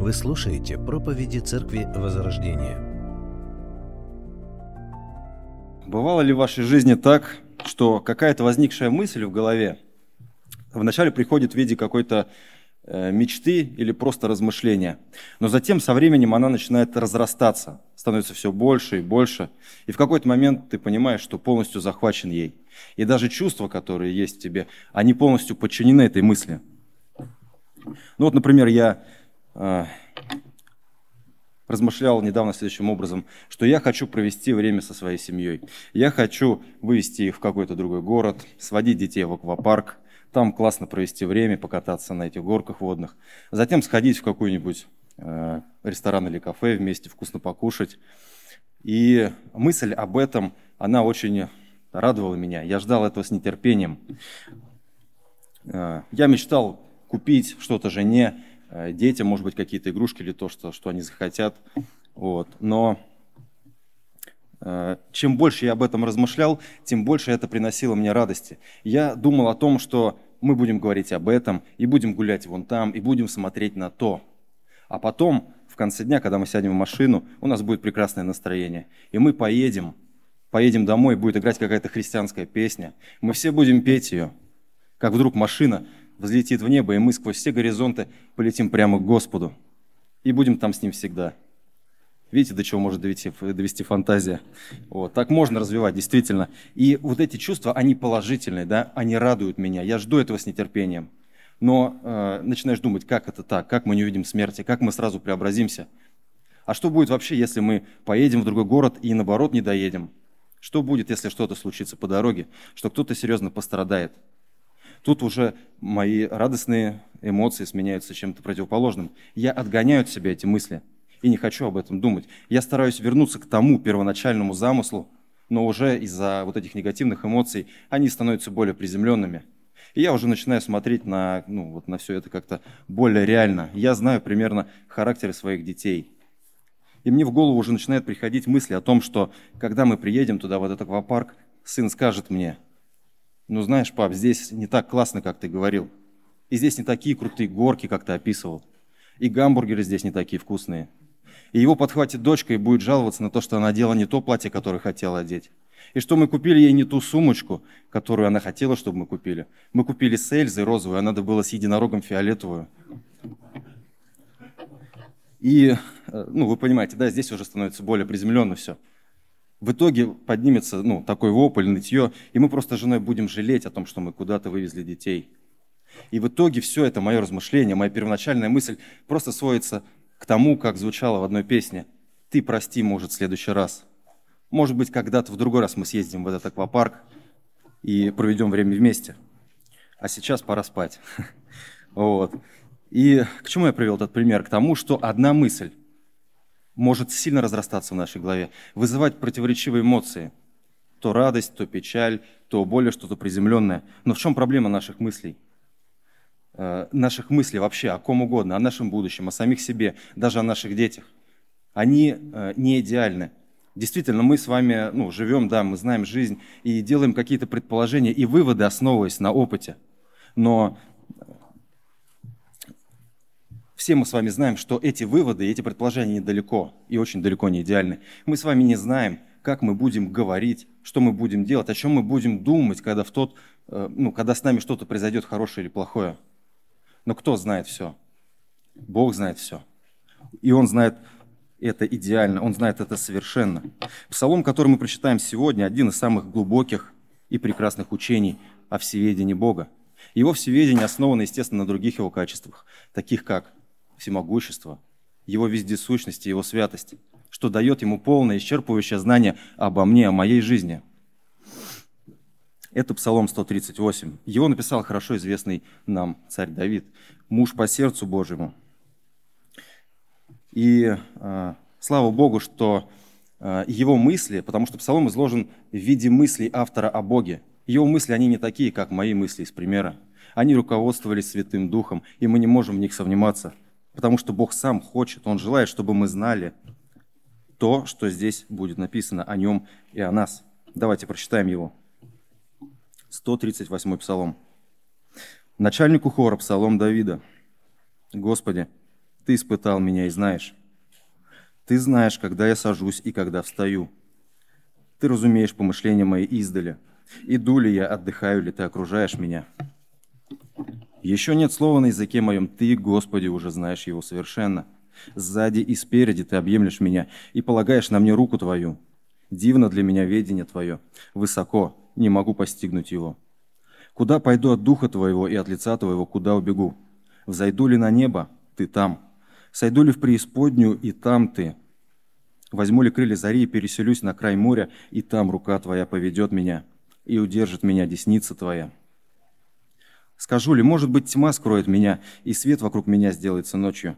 Вы слушаете проповеди Церкви Возрождения. Бывало ли в вашей жизни так, что какая-то возникшая мысль в голове вначале приходит в виде какой-то э, мечты или просто размышления, но затем со временем она начинает разрастаться, становится все больше и больше, и в какой-то момент ты понимаешь, что полностью захвачен ей. И даже чувства, которые есть в тебе, они полностью подчинены этой мысли. Ну вот, например, я размышлял недавно следующим образом, что я хочу провести время со своей семьей. Я хочу вывести их в какой-то другой город, сводить детей в аквапарк, там классно провести время, покататься на этих горках водных. Затем сходить в какой-нибудь э, ресторан или кафе вместе, вкусно покушать. И мысль об этом, она очень радовала меня. Я ждал этого с нетерпением. Э, я мечтал купить что-то жене, детям, может быть, какие-то игрушки или то, что, что они захотят. Вот. Но э, чем больше я об этом размышлял, тем больше это приносило мне радости. Я думал о том, что мы будем говорить об этом, и будем гулять вон там, и будем смотреть на то. А потом, в конце дня, когда мы сядем в машину, у нас будет прекрасное настроение. И мы поедем, поедем домой, будет играть какая-то христианская песня. Мы все будем петь ее. Как вдруг машина взлетит в небо, и мы сквозь все горизонты полетим прямо к Господу. И будем там с Ним всегда. Видите, до чего может довести, довести фантазия? Вот, так можно развивать, действительно. И вот эти чувства, они положительные, да, они радуют меня. Я жду этого с нетерпением. Но э, начинаешь думать, как это так, как мы не увидим смерти, как мы сразу преобразимся. А что будет вообще, если мы поедем в другой город и наоборот не доедем? Что будет, если что-то случится по дороге, что кто-то серьезно пострадает? Тут уже мои радостные эмоции сменяются чем-то противоположным. Я отгоняю от себя эти мысли и не хочу об этом думать. Я стараюсь вернуться к тому первоначальному замыслу, но уже из-за вот этих негативных эмоций они становятся более приземленными. И я уже начинаю смотреть на, ну, вот на все это как-то более реально. Я знаю примерно характеры своих детей. И мне в голову уже начинают приходить мысли о том, что когда мы приедем туда, в этот аквапарк, сын скажет мне – ну знаешь, пап, здесь не так классно, как ты говорил. И здесь не такие крутые горки, как ты описывал. И гамбургеры здесь не такие вкусные. И его подхватит дочка и будет жаловаться на то, что она одела не то платье, которое хотела одеть. И что мы купили ей не ту сумочку, которую она хотела, чтобы мы купили. Мы купили с Эльзой розовую, а надо было с единорогом фиолетовую. И, э, ну, вы понимаете, да, здесь уже становится более приземленно все в итоге поднимется ну, такой вопль, нытье, и мы просто с женой будем жалеть о том, что мы куда-то вывезли детей. И в итоге все это мое размышление, моя первоначальная мысль просто сводится к тому, как звучало в одной песне. «Ты прости, может, в следующий раз». Может быть, когда-то в другой раз мы съездим в этот аквапарк и проведем время вместе. А сейчас пора спать. Вот. И к чему я привел этот пример? К тому, что одна мысль может сильно разрастаться в нашей голове, вызывать противоречивые эмоции. То радость, то печаль, то более что-то приземленное. Но в чем проблема наших мыслей? Э, наших мыслей вообще о ком угодно, о нашем будущем, о самих себе, даже о наших детях. Они э, не идеальны. Действительно, мы с вами ну, живем, да, мы знаем жизнь и делаем какие-то предположения и выводы, основываясь на опыте. Но все мы с вами знаем, что эти выводы, эти предположения недалеко и очень далеко не идеальны. Мы с вами не знаем, как мы будем говорить, что мы будем делать, о чем мы будем думать, когда, в тот, э, ну, когда с нами что-то произойдет хорошее или плохое. Но кто знает все? Бог знает все. И Он знает это идеально, Он знает это совершенно. Псалом, который мы прочитаем сегодня, один из самых глубоких и прекрасных учений о всеведении Бога. Его всеведение основано, естественно, на других его качествах, таких как всемогущество, Его вездесущности, Его святости, что дает Ему полное, исчерпывающее знание обо мне, о моей жизни. Это Псалом 138. Его написал хорошо известный нам царь Давид, муж по сердцу Божьему. И э, слава Богу, что э, его мысли, потому что Псалом изложен в виде мыслей автора о Боге. Его мысли, они не такие, как мои мысли из примера. Они руководствовались Святым Духом, и мы не можем в них сомневаться – Потому что Бог сам хочет, Он желает, чтобы мы знали то, что здесь будет написано о Нем и о нас. Давайте прочитаем его. 138 Псалом. Начальнику хора Псалом Давида. Господи, Ты испытал меня и знаешь. Ты знаешь, когда я сажусь и когда встаю. Ты разумеешь помышления мои издали. Иду ли я, отдыхаю ли ты, окружаешь меня. Еще нет слова на языке моем, ты, Господи, уже знаешь его совершенно. Сзади и спереди ты объемлешь меня и полагаешь на мне руку твою. Дивно для меня ведение твое, высоко, не могу постигнуть его. Куда пойду от духа твоего и от лица твоего, куда убегу? Взойду ли на небо? Ты там. Сойду ли в преисподнюю, и там ты. Возьму ли крылья зари и переселюсь на край моря, и там рука твоя поведет меня, и удержит меня десница твоя. Скажу ли, может быть, тьма скроет меня, и свет вокруг меня сделается ночью.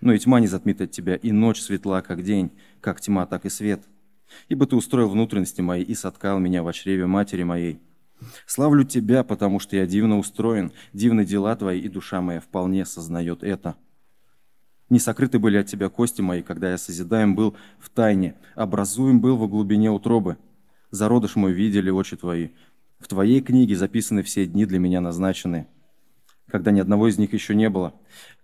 Но и тьма не затмит от тебя, и ночь светла, как день, как тьма, так и свет. Ибо ты устроил внутренности мои и соткал меня в чреве матери моей. Славлю тебя, потому что я дивно устроен, дивны дела твои, и душа моя вполне сознает это. Не сокрыты были от тебя кости мои, когда я созидаем был в тайне, образуем был во глубине утробы. Зародыш мой видели очи твои. В твоей книге записаны все дни для меня назначенные, когда ни одного из них еще не было.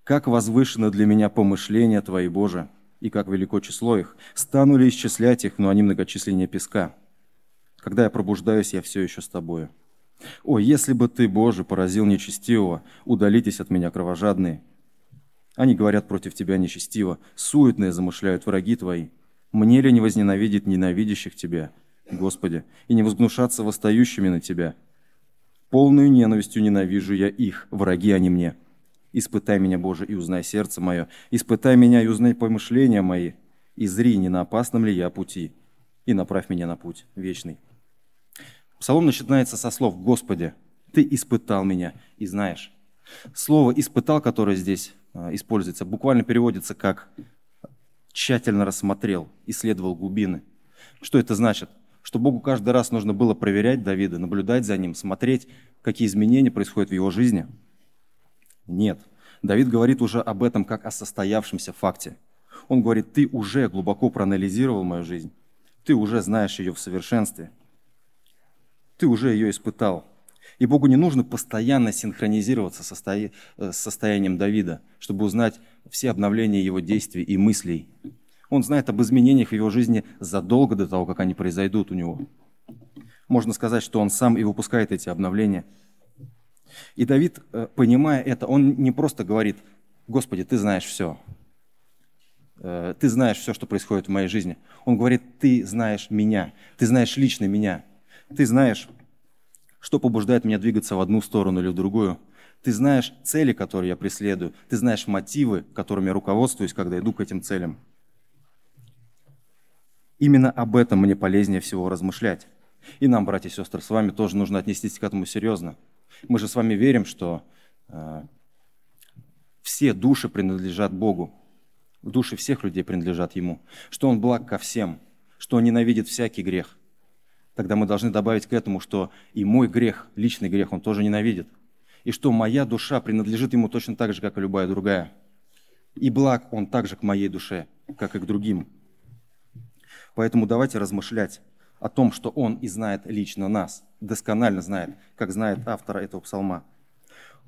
Как возвышено для меня помышления твои, Боже, и как велико число их. Стану ли исчислять их, но они многочисленнее песка. Когда я пробуждаюсь, я все еще с тобою. О, если бы ты, Боже, поразил нечестивого, удалитесь от меня, кровожадные. Они говорят против тебя нечестиво, суетные замышляют враги твои. Мне ли не возненавидеть ненавидящих тебя, Господи, и не возгнушаться восстающими на тебя? Полную ненавистью ненавижу я их, враги они мне. Испытай меня, Боже, и узнай сердце мое. Испытай меня и узнай помышления мои. И зри, не на опасном ли я пути. И направь меня на путь вечный. Псалом начинается со слов «Господи, Ты испытал меня и знаешь». Слово «испытал», которое здесь а, используется, буквально переводится как «тщательно рассмотрел, исследовал глубины». Что это значит? Что Богу каждый раз нужно было проверять Давида, наблюдать за ним, смотреть, какие изменения происходят в его жизни – нет. Давид говорит уже об этом как о состоявшемся факте. Он говорит, ты уже глубоко проанализировал мою жизнь. Ты уже знаешь ее в совершенстве. Ты уже ее испытал. И Богу не нужно постоянно синхронизироваться э, с состоянием Давида, чтобы узнать все обновления его действий и мыслей. Он знает об изменениях в его жизни задолго до того, как они произойдут у него. Можно сказать, что он сам и выпускает эти обновления – и Давид, э, понимая это, он не просто говорит, Господи, ты знаешь все. Э, ты знаешь все, что происходит в моей жизни. Он говорит, ты знаешь меня, ты знаешь лично меня. Ты знаешь, что побуждает меня двигаться в одну сторону или в другую. Ты знаешь цели, которые я преследую. Ты знаешь мотивы, которыми я руководствуюсь, когда иду к этим целям. Именно об этом мне полезнее всего размышлять. И нам, братья и сестры, с вами тоже нужно отнестись к этому серьезно. Мы же с вами верим, что э, все души принадлежат Богу. Души всех людей принадлежат Ему. Что Он благ ко всем, что Он ненавидит всякий грех. Тогда мы должны добавить к этому, что и мой грех, личный грех, Он тоже ненавидит. И что моя душа принадлежит Ему точно так же, как и любая другая. И благ Он также к моей душе, как и к другим. Поэтому давайте размышлять о том, что Он и знает лично нас, досконально знает, как знает автора этого псалма.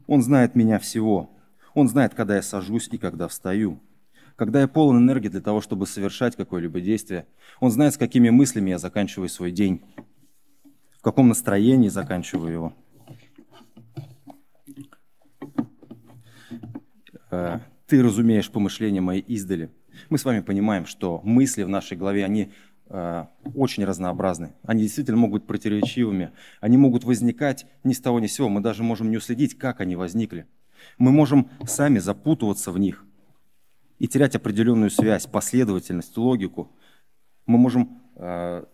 Он знает меня всего. Он знает, когда я сажусь и когда встаю. Когда я полон энергии для того, чтобы совершать какое-либо действие. Он знает, с какими мыслями я заканчиваю свой день. В каком настроении заканчиваю его. Э, ты разумеешь помышления мои издали. Мы с вами понимаем, что мысли в нашей голове, они Э, очень разнообразны. Они действительно могут быть противоречивыми. Они могут возникать ни с того ни с сего. Мы даже можем не уследить, как они возникли. Мы можем сами запутываться в них и терять определенную связь, последовательность, логику. Мы можем, э,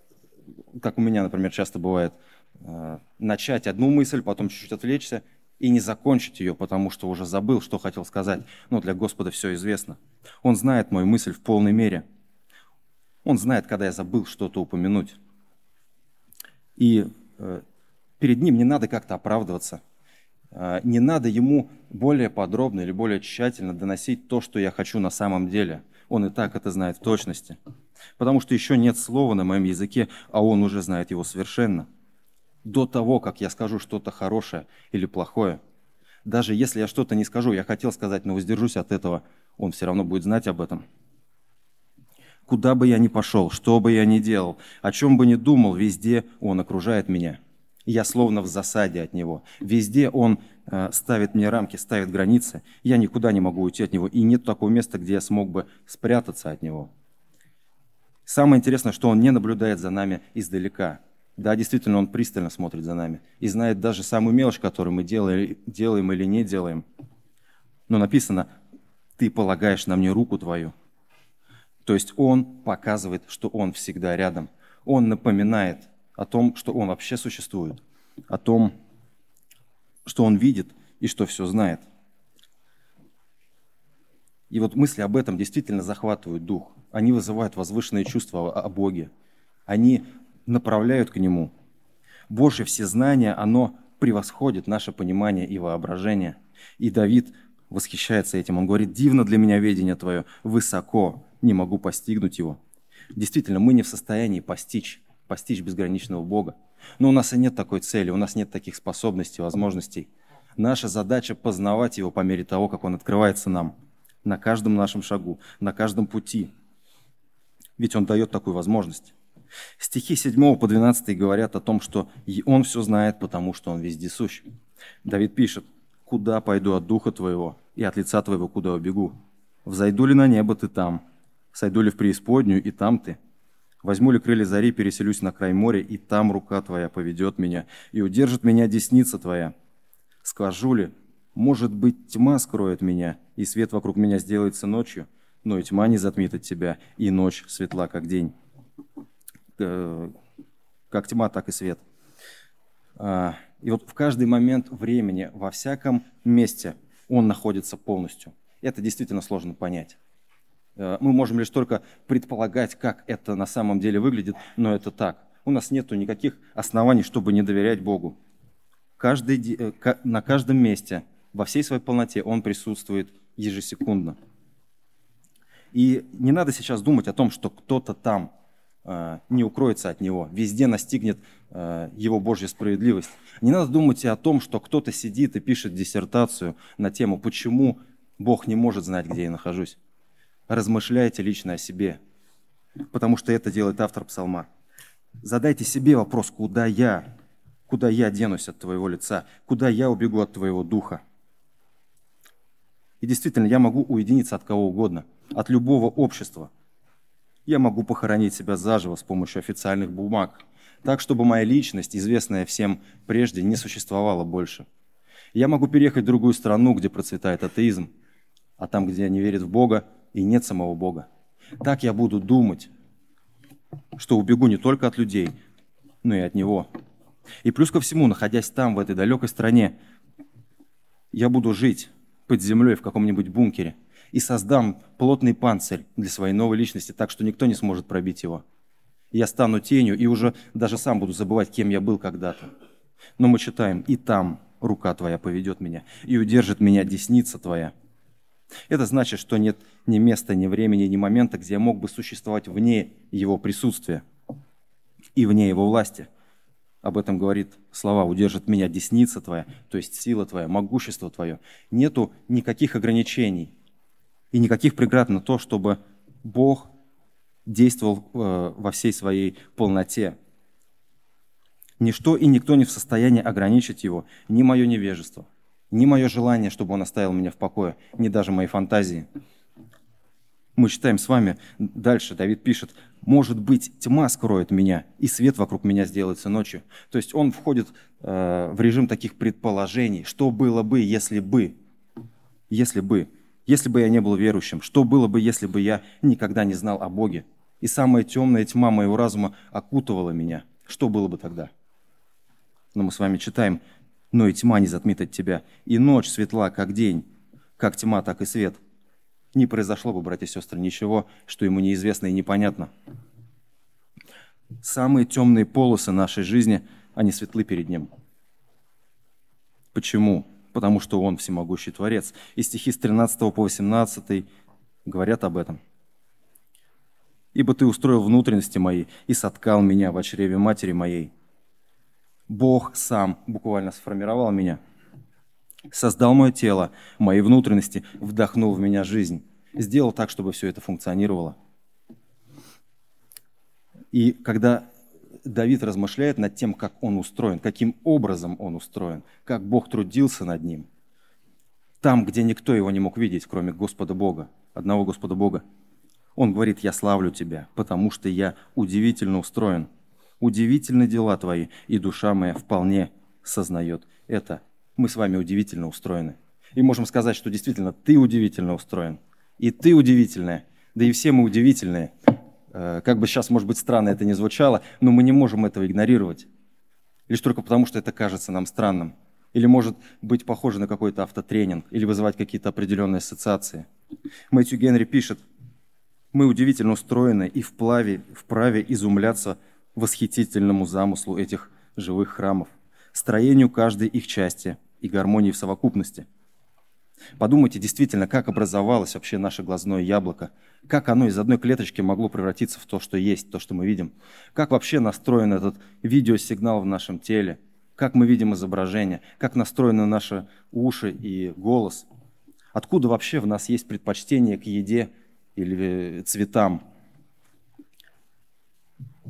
как у меня, например, часто бывает, э, начать одну мысль, потом чуть-чуть отвлечься и не закончить ее, потому что уже забыл, что хотел сказать. Но для Господа все известно. Он знает мою мысль в полной мере – он знает, когда я забыл что-то упомянуть. И э, перед ним не надо как-то оправдываться. Э, не надо ему более подробно или более тщательно доносить то, что я хочу на самом деле. Он и так это знает в точности. Потому что еще нет слова на моем языке, а он уже знает его совершенно. До того, как я скажу что-то хорошее или плохое, Даже если я что-то не скажу, я хотел сказать, но воздержусь от этого, Он все равно будет знать об этом. Куда бы я ни пошел, что бы я ни делал, о чем бы ни думал, везде Он окружает меня. Я словно в засаде от Него. Везде Он э, ставит мне рамки, ставит границы. Я никуда не могу уйти от Него. И нет такого места, где я смог бы спрятаться от Него. Самое интересное, что Он не наблюдает за нами издалека. Да, действительно, Он пристально смотрит за нами и знает даже самую мелочь, которую мы делаем, делаем или не делаем. Но написано, ты полагаешь на мне руку твою. То есть Он показывает, что Он всегда рядом. Он напоминает о том, что Он вообще существует, о том, что Он видит и что все знает. И вот мысли об этом действительно захватывают дух. Они вызывают возвышенные чувства о Боге. Они направляют к Нему. Божье всезнание, оно превосходит наше понимание и воображение. И Давид восхищается этим. Он говорит, дивно для меня видение Твое, высоко, не могу постигнуть его. Действительно, мы не в состоянии постичь, постичь безграничного Бога. Но у нас и нет такой цели, у нас нет таких способностей, возможностей. Наша задача познавать Его по мере того, как Он открывается нам на каждом нашем шагу, на каждом пути. Ведь Он дает такую возможность. Стихи 7 по 12 говорят о том, что Он все знает, потому что Он вездесущ. Давид пишет, «Куда пойду от духа Твоего, и от лица Твоего куда убегу? Взойду ли на небо Ты там? Сойду ли в преисподнюю, и там Ты? Возьму ли крылья зари, переселюсь на край моря, и там рука Твоя поведет меня, и удержит меня десница Твоя? Скажу ли, может быть, тьма скроет меня, и свет вокруг меня сделается ночью, но и тьма не затмит от Тебя, и ночь светла, как день. Э, как тьма, так и свет. А, и вот в каждый момент времени, во всяком месте он находится полностью. Это действительно сложно понять. Э, мы можем лишь только предполагать, как это на самом деле выглядит, но это так. У нас нет никаких оснований, чтобы не доверять Богу. Каждый, э, на каждом месте, во всей своей полноте Он присутствует ежесекундно. И не надо сейчас думать о том, что кто-то там не укроется от Него, везде настигнет Его Божья справедливость. Не надо думать и о том, что кто-то сидит и пишет диссертацию на тему, почему Бог не может знать, где я нахожусь размышляйте лично о себе, потому что это делает автор псалма. Задайте себе вопрос, куда я, куда я денусь от твоего лица, куда я убегу от твоего духа. И действительно, я могу уединиться от кого угодно, от любого общества. Я могу похоронить себя заживо с помощью официальных бумаг, так, чтобы моя личность, известная всем прежде, не существовала больше. Я могу переехать в другую страну, где процветает атеизм, а там, где они верят в Бога, и нет самого Бога. Так я буду думать, что убегу не только от людей, но и от Него. И плюс ко всему, находясь там, в этой далекой стране, я буду жить под землей в каком-нибудь бункере и создам плотный панцирь для своей новой личности, так что никто не сможет пробить его. Я стану тенью и уже даже сам буду забывать, кем я был когда-то. Но мы читаем, и там рука твоя поведет меня, и удержит меня десница твоя. Это значит, что нет ни места, ни времени, ни момента, где я мог бы существовать вне его присутствия и вне его власти. Об этом говорит слова «удержит меня десница твоя», то есть сила твоя, могущество твое. Нету никаких ограничений и никаких преград на то, чтобы Бог действовал э, во всей своей полноте. Ничто и никто не в состоянии ограничить его, ни мое невежество, ни мое желание, чтобы он оставил меня в покое, ни даже мои фантазии. Мы читаем с вами дальше, Давид пишет, «Может быть, тьма скроет меня, и свет вокруг меня сделается ночью». То есть он входит э, в режим таких предположений, что было бы, если бы, если бы, если бы я не был верующим, что было бы, если бы я никогда не знал о Боге, и самая темная тьма моего разума окутывала меня, что было бы тогда? Но мы с вами читаем, но и тьма не затмит от тебя, и ночь светла, как день, как тьма, так и свет. Не произошло бы, братья и сестры, ничего, что ему неизвестно и непонятно. Самые темные полосы нашей жизни, они светлы перед ним. Почему? Потому что он всемогущий Творец. И стихи с 13 по 18 говорят об этом. «Ибо ты устроил внутренности мои и соткал меня в чреве матери моей. Бог сам буквально сформировал меня. создал мое тело, мои внутренности, вдохнул в меня жизнь, сделал так, чтобы все это функционировало. И когда Давид размышляет над тем, как он устроен, каким образом он устроен, как Бог трудился над ним, там, где никто его не мог видеть, кроме Господа Бога, одного Господа Бога, он говорит, я славлю тебя, потому что я удивительно устроен. Удивительны дела твои, и душа моя вполне сознает это. Мы с вами удивительно устроены. И можем сказать, что действительно ты удивительно устроен. И ты удивительная. Да и все мы удивительные. Э, как бы сейчас, может быть, странно это не звучало, но мы не можем этого игнорировать. Лишь только потому, что это кажется нам странным. Или может быть похоже на какой-то автотренинг, или вызывать какие-то определенные ассоциации. Мэтью Генри пишет, мы удивительно устроены и вплаве, вправе изумляться восхитительному замыслу этих живых храмов, строению каждой их части и гармонии в совокупности. Подумайте действительно, как образовалось вообще наше глазное яблоко, как оно из одной клеточки могло превратиться в то, что есть, то, что мы видим, как вообще настроен этот видеосигнал в нашем теле, как мы видим изображение, как настроены наши уши и голос, откуда вообще в нас есть предпочтение к еде или цветам.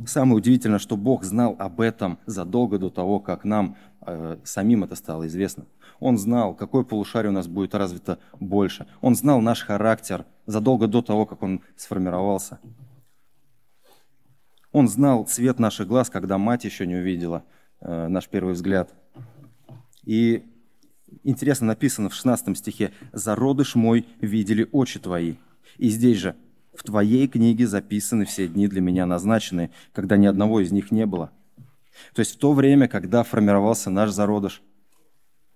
Самое удивительное, что Бог знал об этом задолго до того, как нам э, самим это стало известно. Он знал, какое полушарие у нас будет развито больше. Он знал наш характер задолго до того, как он сформировался. Он знал цвет наших глаз, когда мать еще не увидела э, наш первый взгляд. И интересно написано в 16 стихе «Зародыш мой видели очи твои». И здесь же, в твоей книге записаны все дни для меня назначенные, когда ни одного из них не было. То есть в то время, когда формировался наш зародыш,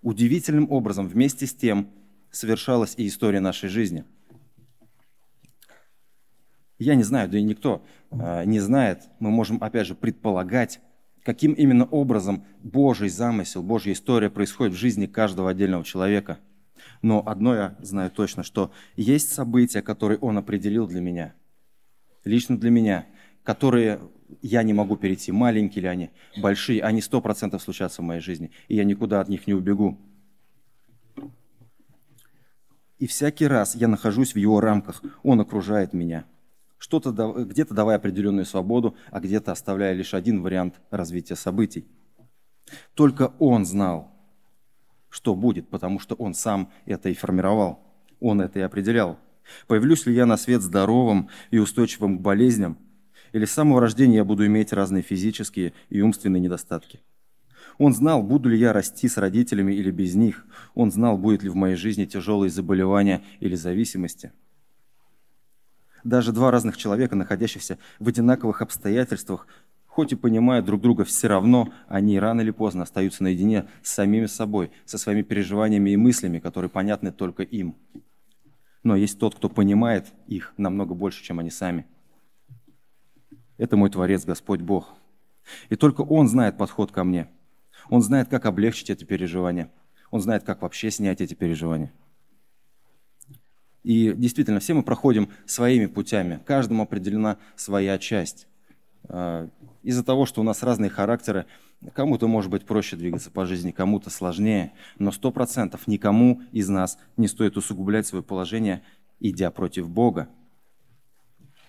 удивительным образом вместе с тем совершалась и история нашей жизни. Я не знаю, да и никто э, не знает, мы можем опять же предполагать, каким именно образом Божий замысел, Божья история происходит в жизни каждого отдельного человека – но одно я знаю точно, что есть события, которые Он определил для меня, лично для меня, которые я не могу перейти, маленькие ли они, большие, они сто процентов случатся в моей жизни, и я никуда от них не убегу. И всякий раз я нахожусь в его рамках, он окружает меня. Что-то, где-то давая определенную свободу, а где-то оставляя лишь один вариант развития событий. Только он знал, что будет, потому что он сам это и формировал, он это и определял. Появлюсь ли я на свет здоровым и устойчивым к болезням, или с самого рождения я буду иметь разные физические и умственные недостатки. Он знал, буду ли я расти с родителями или без них. Он знал, будет ли в моей жизни тяжелые заболевания или зависимости. Даже два разных человека, находящихся в одинаковых обстоятельствах, хоть и понимают друг друга, все равно они рано или поздно остаются наедине с самими собой, со своими переживаниями и мыслями, которые понятны только им. Но есть тот, кто понимает их намного больше, чем они сами. Это мой Творец, Господь Бог. И только Он знает подход ко мне. Он знает, как облегчить это переживание. Он знает, как вообще снять эти переживания. И действительно, все мы проходим своими путями. Каждому определена своя часть. А, из-за того, что у нас разные характеры, кому-то может быть проще двигаться по жизни, кому-то сложнее, но сто процентов никому из нас не стоит усугублять свое положение, идя против Бога.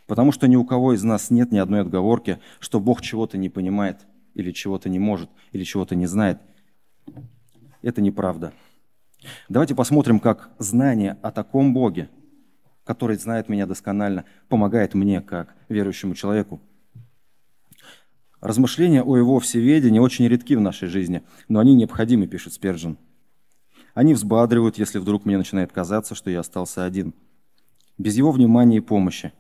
Потому что ни у кого из нас нет ни одной отговорки, что Бог чего-то не понимает, или чего-то не может, или чего-то не знает. Это неправда. Давайте посмотрим, как знание о таком Боге, который знает меня досконально, помогает мне, как верующему человеку. Размышления о его всеведении очень редки в нашей жизни, но они необходимы, пишет Сперджин. Они взбадривают, если вдруг мне начинает казаться, что я остался один. Без его внимания и помощи.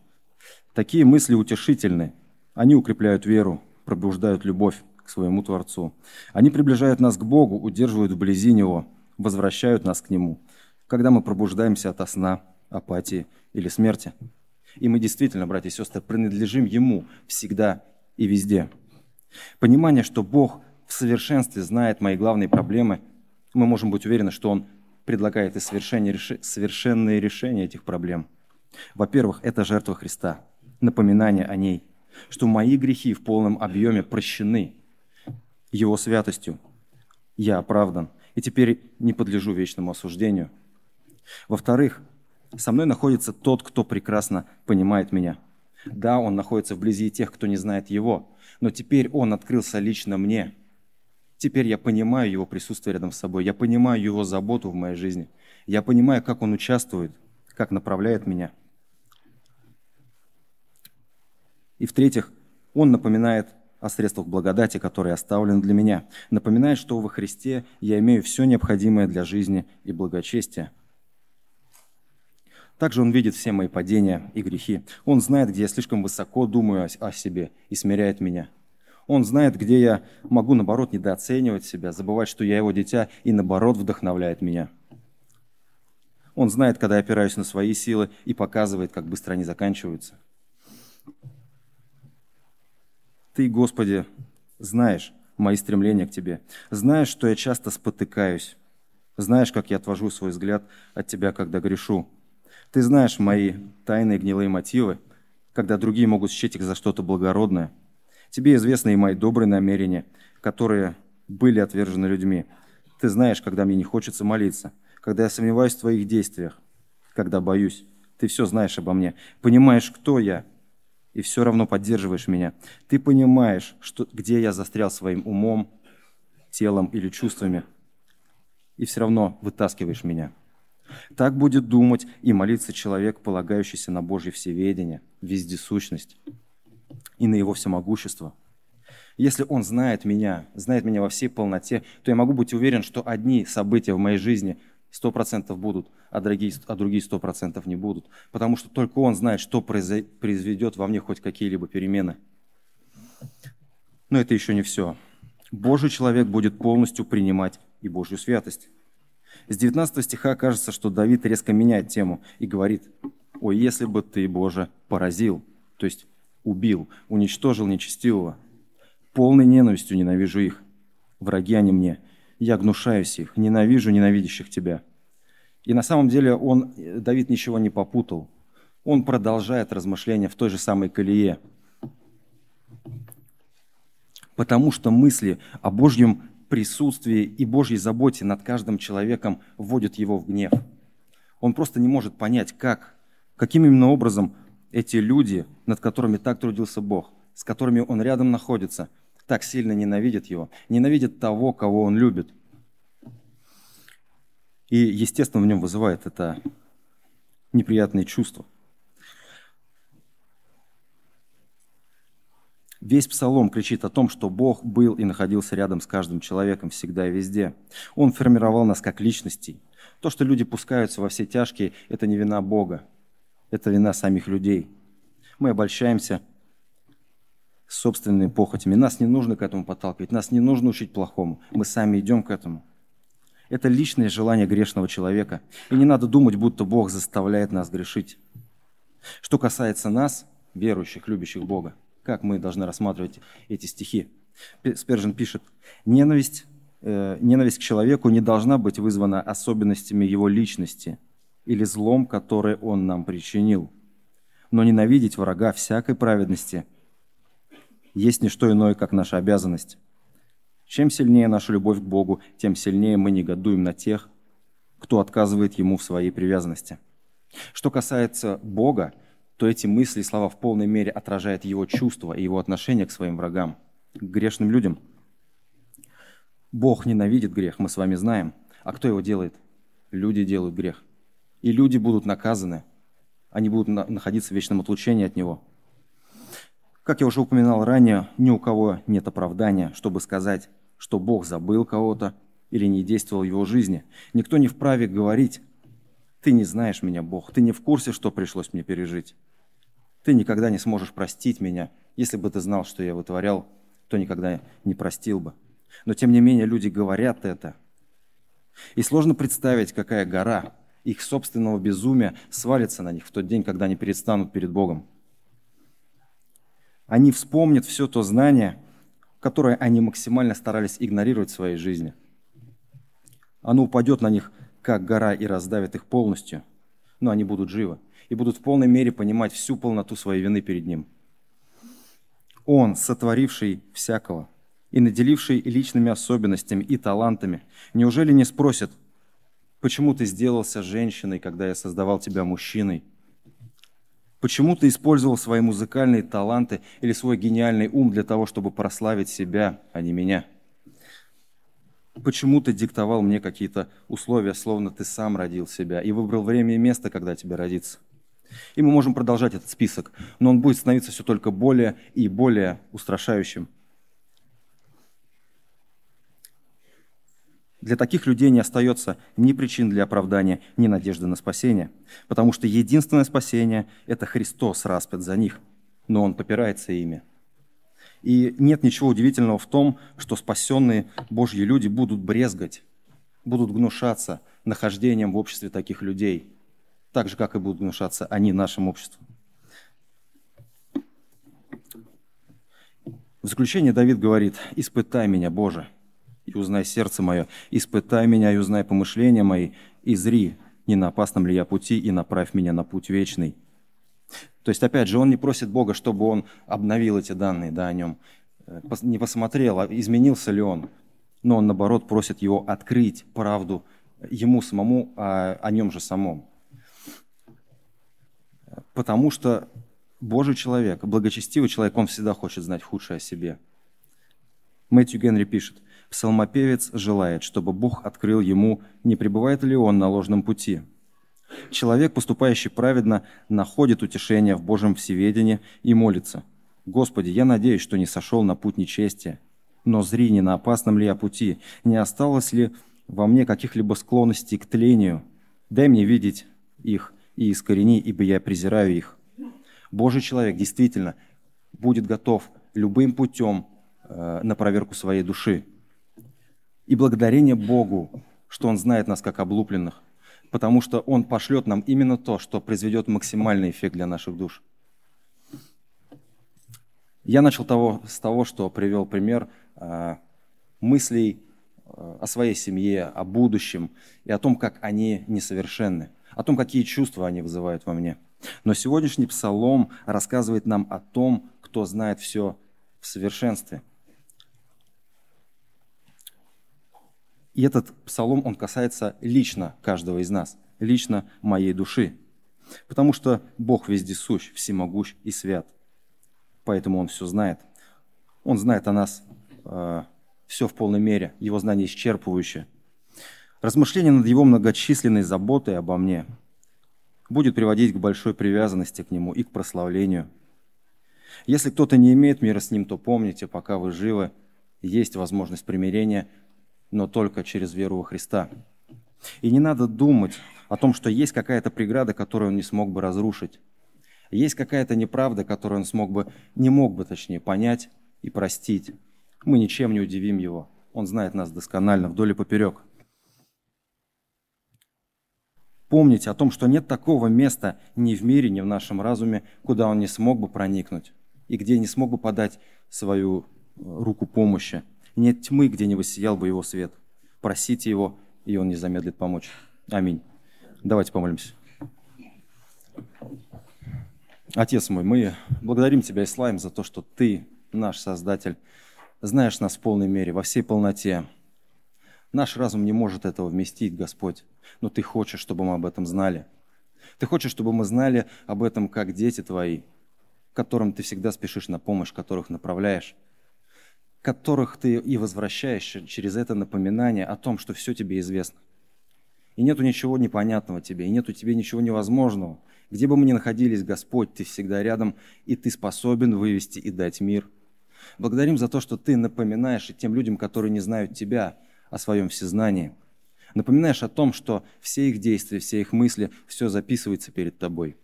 Такие мысли утешительны. Они укрепляют веру, пробуждают любовь к своему Творцу. Они приближают нас к Богу, удерживают вблизи Него, возвращают нас к Нему, когда мы пробуждаемся от сна, апатии или смерти. И мы действительно, братья и сестры, принадлежим Ему всегда и везде. Понимание, что Бог в совершенстве знает мои главные проблемы, мы можем быть уверены, что Он предлагает и совершенные решения этих проблем. Во-первых, это жертва Христа, напоминание о ней, что мои грехи в полном объеме прощены Его святостью. Я оправдан, и теперь не подлежу вечному осуждению. Во-вторых, со мной находится тот, кто прекрасно понимает меня. Да, он находится вблизи тех, кто не знает его, но теперь он открылся лично мне. Теперь я понимаю его присутствие рядом с собой, я понимаю его заботу в моей жизни, я понимаю, как он участвует, как направляет меня. И в-третьих, он напоминает о средствах благодати, которые оставлены для меня. Напоминает, что во Христе я имею все необходимое для жизни и благочестия. Также Он видит все мои падения и грехи. Он знает, где я слишком высоко думаю о себе и смиряет меня. Он знает, где я могу, наоборот, недооценивать себя, забывать, что я Его дитя, и, наоборот, вдохновляет меня. Он знает, когда я опираюсь на свои силы и показывает, как быстро они заканчиваются. Ты, Господи, знаешь мои стремления к Тебе. Знаешь, что я часто спотыкаюсь. Знаешь, как я отвожу свой взгляд от Тебя, когда грешу. Ты знаешь мои тайные гнилые мотивы, когда другие могут счесть их за что-то благородное. Тебе известны и мои добрые намерения, которые были отвержены людьми. Ты знаешь, когда мне не хочется молиться, когда я сомневаюсь в твоих действиях, когда боюсь. Ты все знаешь обо мне, понимаешь, кто я – и все равно поддерживаешь меня. Ты понимаешь, что, где я застрял своим умом, телом или чувствами, и все равно вытаскиваешь меня. Так будет думать и молиться человек, полагающийся на Божье всеведение, вездесущность и на Его всемогущество. Если Он знает меня, знает меня во всей полноте, то я могу быть уверен, что одни события в моей жизни сто процентов будут, а другие, а другие сто процентов не будут. Потому что только Он знает, что произведет во мне хоть какие-либо перемены. Но это еще не все. Божий человек будет полностью принимать и Божью святость. С 19 стиха кажется, что Давид резко меняет тему и говорит, «О, если бы ты, Боже, поразил, то есть убил, уничтожил нечестивого, полной ненавистью ненавижу их, враги они мне, я гнушаюсь их, ненавижу ненавидящих тебя. И на самом деле он, Давид ничего не попутал. Он продолжает размышления в той же самой колее. Потому что мысли о Божьем присутствии и Божьей заботе над каждым человеком вводят его в гнев. Он просто не может понять, как, каким именно образом эти люди, над которыми так трудился Бог, с которыми он рядом находится – так сильно ненавидит его, ненавидит того, кого он любит. И, естественно, в нем вызывает это неприятные чувства. Весь псалом кричит о том, что Бог был и находился рядом с каждым человеком всегда и везде. Он формировал нас как личностей. То, что люди пускаются во все тяжкие, это не вина Бога, это вина самих людей. Мы обольщаемся собственными похотями. Нас не нужно к этому подталкивать, нас не нужно учить плохому. Мы сами идем к этому. Это личное желание грешного человека. И не надо думать, будто Бог заставляет нас грешить. Что касается нас, верующих, любящих Бога, как мы должны рассматривать эти стихи? Спержин пишет, ненависть, э, ненависть к человеку не должна быть вызвана особенностями его личности или злом, которое он нам причинил. Но ненавидеть врага всякой праведности – есть не что иное, как наша обязанность. Чем сильнее наша любовь к Богу, тем сильнее мы негодуем на тех, кто отказывает Ему в своей привязанности. Что касается Бога, то эти мысли и слова в полной мере отражают Его чувства и Его отношение к своим врагам, к грешным людям. Бог ненавидит грех, мы с вами знаем. А кто его делает? Люди делают грех. И люди будут наказаны. Они будут находиться в вечном отлучении от Него – как я уже упоминал ранее, ни у кого нет оправдания, чтобы сказать, что Бог забыл кого-то или не действовал в его жизни. Никто не вправе говорить, ты не знаешь меня, Бог, ты не в курсе, что пришлось мне пережить. Ты никогда не сможешь простить меня. Если бы ты знал, что я вытворял, то никогда не простил бы. Но тем не менее люди говорят это. И сложно представить, какая гора их собственного безумия свалится на них в тот день, когда они предстанут перед Богом они вспомнят все то знание, которое они максимально старались игнорировать в своей жизни. Оно упадет на них, как гора, и раздавит их полностью, но они будут живы и будут в полной мере понимать всю полноту своей вины перед Ним. Он, сотворивший всякого, и наделивший личными особенностями и талантами, неужели не спросит, почему ты сделался женщиной, когда я создавал тебя мужчиной? Почему ты использовал свои музыкальные таланты или свой гениальный ум для того, чтобы прославить себя, а не меня? Почему ты диктовал мне какие-то условия, словно ты сам родил себя и выбрал время и место, когда тебе родиться? И мы можем продолжать этот список, но он будет становиться все только более и более устрашающим. Для таких людей не остается ни причин для оправдания, ни надежды на спасение, потому что единственное спасение – это Христос распят за них, но Он попирается ими. И нет ничего удивительного в том, что спасенные Божьи люди будут брезгать, будут гнушаться нахождением в обществе таких людей, так же, как и будут гнушаться они нашим обществом. В заключение Давид говорит, «Испытай меня, Боже, и узнай сердце мое, испытай меня и узнай помышления мои, и зри, не на опасном ли я пути, и направь меня на путь вечный». То есть, опять же, он не просит Бога, чтобы он обновил эти данные да, о нем, э, не посмотрел, а изменился ли он, но он, наоборот, просит его открыть правду ему самому о, о нем же самом. Потому что Божий человек, благочестивый человек, он всегда хочет знать худшее о себе. Мэтью Генри пишет, Псалмопевец желает, чтобы Бог открыл ему, не пребывает ли он на ложном пути. Человек, поступающий праведно, находит утешение в Божьем всеведении и молится. «Господи, я надеюсь, что не сошел на путь нечестия, но зри, не на опасном ли я пути, не осталось ли во мне каких-либо склонностей к тлению. Дай мне видеть их и искорени, ибо я презираю их». Божий человек действительно будет готов любым путем э, на проверку своей души. И благодарение Богу, что Он знает нас как облупленных, потому что Он пошлет нам именно то, что произведет максимальный эффект для наших душ. Я начал того, с того, что привел пример э, мыслей э, о своей семье, о будущем и о том, как они несовершенны, о том, какие чувства они вызывают во мне. Но сегодняшний псалом рассказывает нам о том, кто знает все в совершенстве – И этот псалом, он касается лично каждого из нас, лично моей души. Потому что Бог везде сущ, всемогущ и свят. Поэтому Он все знает. Он знает о нас э, все в полной мере, Его знание исчерпывающее. Размышление над Его многочисленной заботой обо мне будет приводить к большой привязанности к Нему и к прославлению. Если кто-то не имеет мира с Ним, то помните, пока вы живы, есть возможность примирения – но только через веру во Христа. И не надо думать о том, что есть какая-то преграда, которую он не смог бы разрушить. Есть какая-то неправда, которую он смог бы, не мог бы, точнее, понять и простить. Мы ничем не удивим его. Он знает нас досконально, вдоль и поперек. Помните о том, что нет такого места ни в мире, ни в нашем разуме, куда он не смог бы проникнуть и где не смог бы подать свою руку помощи. Нет тьмы, где не воссиял бы его свет. Просите его, и он не замедлит помочь. Аминь. Давайте помолимся. Отец мой, мы благодарим Тебя и славим за то, что Ты, наш Создатель, знаешь нас в полной мере, во всей полноте. Наш разум не может этого вместить, Господь, но Ты хочешь, чтобы мы об этом знали. Ты хочешь, чтобы мы знали об этом, как дети Твои, которым Ты всегда спешишь на помощь, которых направляешь которых ты и возвращаешь через это напоминание о том, что все тебе известно. И нету ничего непонятного тебе, и нету тебе ничего невозможного. Где бы мы ни находились, Господь, Ты всегда рядом, и Ты способен вывести и дать мир. Благодарим за то, что Ты напоминаешь и тем людям, которые не знают Тебя, о своем всезнании. Напоминаешь о том, что все их действия, все их мысли, все записывается перед Тобой.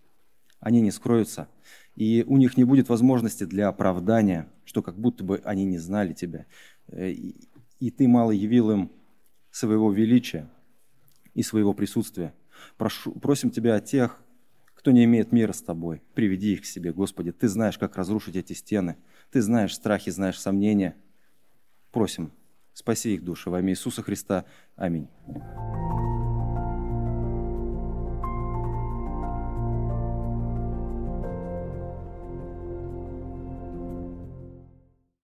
Они не скроются, и у них не будет возможности для оправдания, что как будто бы они не знали тебя. Э, и ты мало явил им своего величия и своего присутствия. Прошу, просим Тебя о тех, кто не имеет мира с Тобой. Приведи их к себе, Господи. Ты знаешь, как разрушить эти стены. Ты знаешь страхи, знаешь сомнения. Просим, спаси их души во имя Иисуса Христа. Аминь.